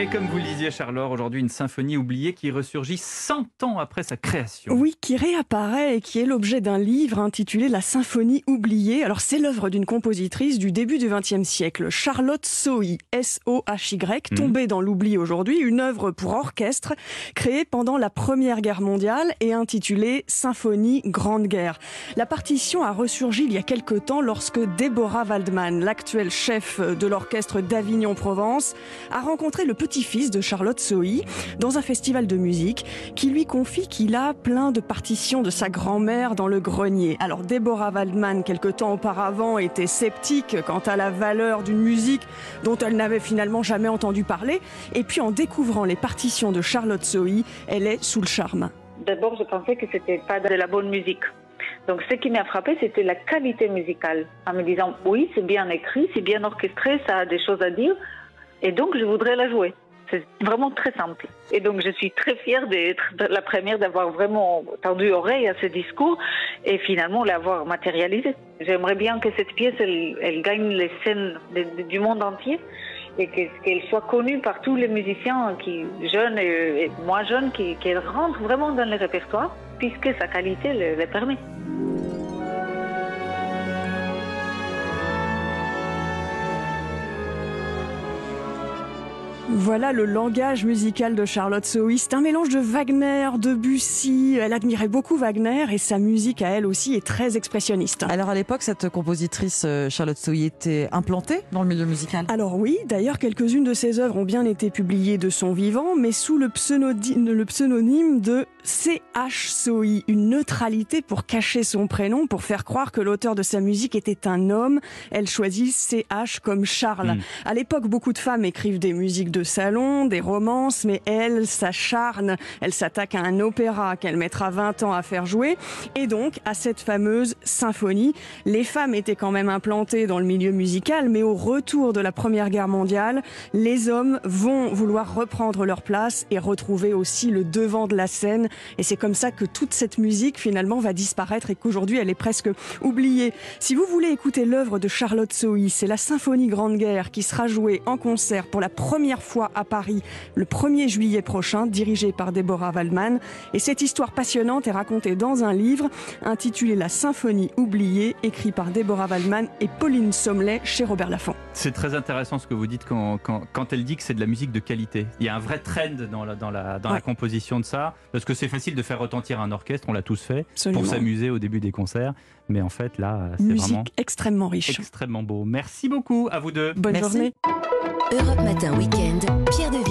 Et comme vous le disiez, Charlotte, aujourd'hui, une symphonie oubliée qui ressurgit 100 ans après sa création. Oui, qui réapparaît et qui est l'objet d'un livre intitulé La symphonie oubliée. Alors, c'est l'œuvre d'une compositrice du début du XXe siècle, Charlotte Sohy, S-O-H-Y, Mhm. tombée dans l'oubli aujourd'hui, une œuvre pour orchestre créée pendant la Première Guerre mondiale et intitulée Symphonie Grande Guerre. La partition a ressurgi il y a quelque temps lorsque Deborah Waldman, l'actuel chef de l'orchestre d'Avignon-Provence, a rencontré le petit-fils de Charlotte Sohy dans un festival de musique qui lui confie qu'il a plein de partitions de sa grand-mère dans le grenier. Alors Deborah Waldman, quelque temps auparavant, était sceptique quant à la valeur d'une musique dont elle n'avait finalement jamais entendu parler. Et puis en découvrant les partitions de Charlotte Sohy, elle est sous le charme. D'abord, je pensais que c'était pas de la bonne musique. Donc, ce qui m'a frappé, c'était la qualité musicale. En me disant, oui, c'est bien écrit, c'est bien orchestré, ça a des choses à dire. Et donc, je voudrais la jouer. C'est vraiment très simple. Et donc, je suis très fière d'être la première d'avoir vraiment tendu oreille à ce discours et finalement l'avoir matérialisé. J'aimerais bien que cette pièce, elle, gagne les scènes du monde entier et que- qu'elle soit connue par tous les musiciens qui, jeunes et, moins jeunes qui, qu'elle rentre vraiment dans le répertoire puisque sa qualité le permet. Voilà le langage musical de Charlotte Sohy. C'est un mélange de Wagner, de Bussy. Elle admirait beaucoup Wagner et sa musique à elle aussi est très expressionniste. Alors à l'époque, cette compositrice euh, Charlotte Sohy était implantée dans le milieu musical. Alors oui, d'ailleurs quelques-unes de ses œuvres ont bien été publiées de son vivant, mais sous le, pseudonyme de C.H. Sohy, une neutralité pour cacher son prénom, pour faire croire que l'auteur de sa musique était un homme. Elle choisit C.H. comme Charles. Mm. À l'époque, beaucoup de femmes écrivent des musiques de salon, des romances, mais elle s'acharne, elle s'attaque à un opéra qu'elle mettra 20 ans à faire jouer, et donc à cette fameuse symphonie. Les femmes étaient quand même implantées dans le milieu musical, mais au retour de la Première Guerre mondiale, les hommes vont vouloir reprendre leur place et retrouver aussi le devant de la scène. Et c'est comme ça que toute cette musique finalement va disparaître et qu'aujourd'hui elle est presque oubliée. Si vous voulez écouter l'œuvre de Charlotte Sohy, c'est la Symphonie Grande Guerre qui sera jouée en concert pour la première fois à Paris le 1er juillet prochain, dirigée par Deborah Waldman. Et cette histoire passionnante est racontée dans un livre intitulé La Symphonie oubliée, écrit par Deborah Waldman et Pauline Sommelet chez Robert Laffont. C'est très intéressant ce que vous dites quand, quand, quand elle dit que c'est de la musique de qualité. Il y a un vrai trend dans la, dans la, dans la composition de ça, parce que c'est facile de faire retentir un orchestre, on l'a tous fait, Absolument. pour s'amuser au début des concerts. Mais en fait, là, c'est Musique vraiment extrêmement riche. extrêmement beau. Merci beaucoup à vous deux. Bonne Merci. journée. Europe Matin Weekend, Pierre de Ville.